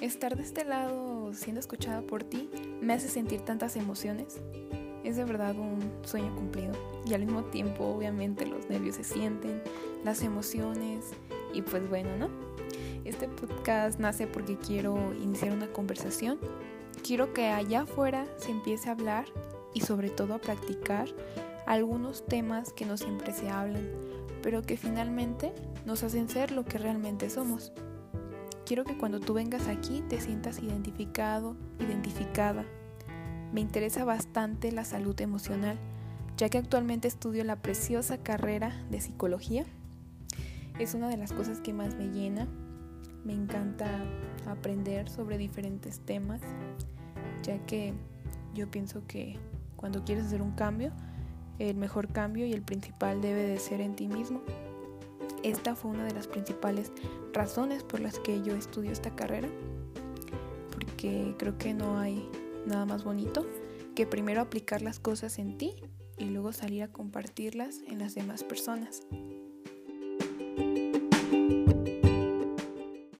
estar de este lado siendo escuchada por ti me hace sentir tantas emociones. Es de verdad un sueño cumplido. Y al mismo tiempo, obviamente, los nervios se sienten, las emociones y pues bueno, ¿no? Este podcast nace porque quiero iniciar una conversación. Quiero que allá afuera se empiece a hablar y sobre todo a practicar algunos temas que no siempre se hablan, pero que finalmente nos hacen ser lo que realmente somos. Quiero que cuando tú vengas aquí te sientas identificado, identificada. Me interesa bastante la salud emocional, ya que actualmente estudio la preciosa carrera de psicología. Es una de las cosas que más me llena. Me encanta aprender sobre diferentes temas, ya que yo pienso que cuando quieres hacer un cambio, el mejor cambio y el principal debe de ser en ti mismo. Esta fue una de las principales razones por las que yo estudio esta carrera, porque creo que no hay nada más bonito que primero aplicar las cosas en ti y luego salir a compartirlas en las demás personas.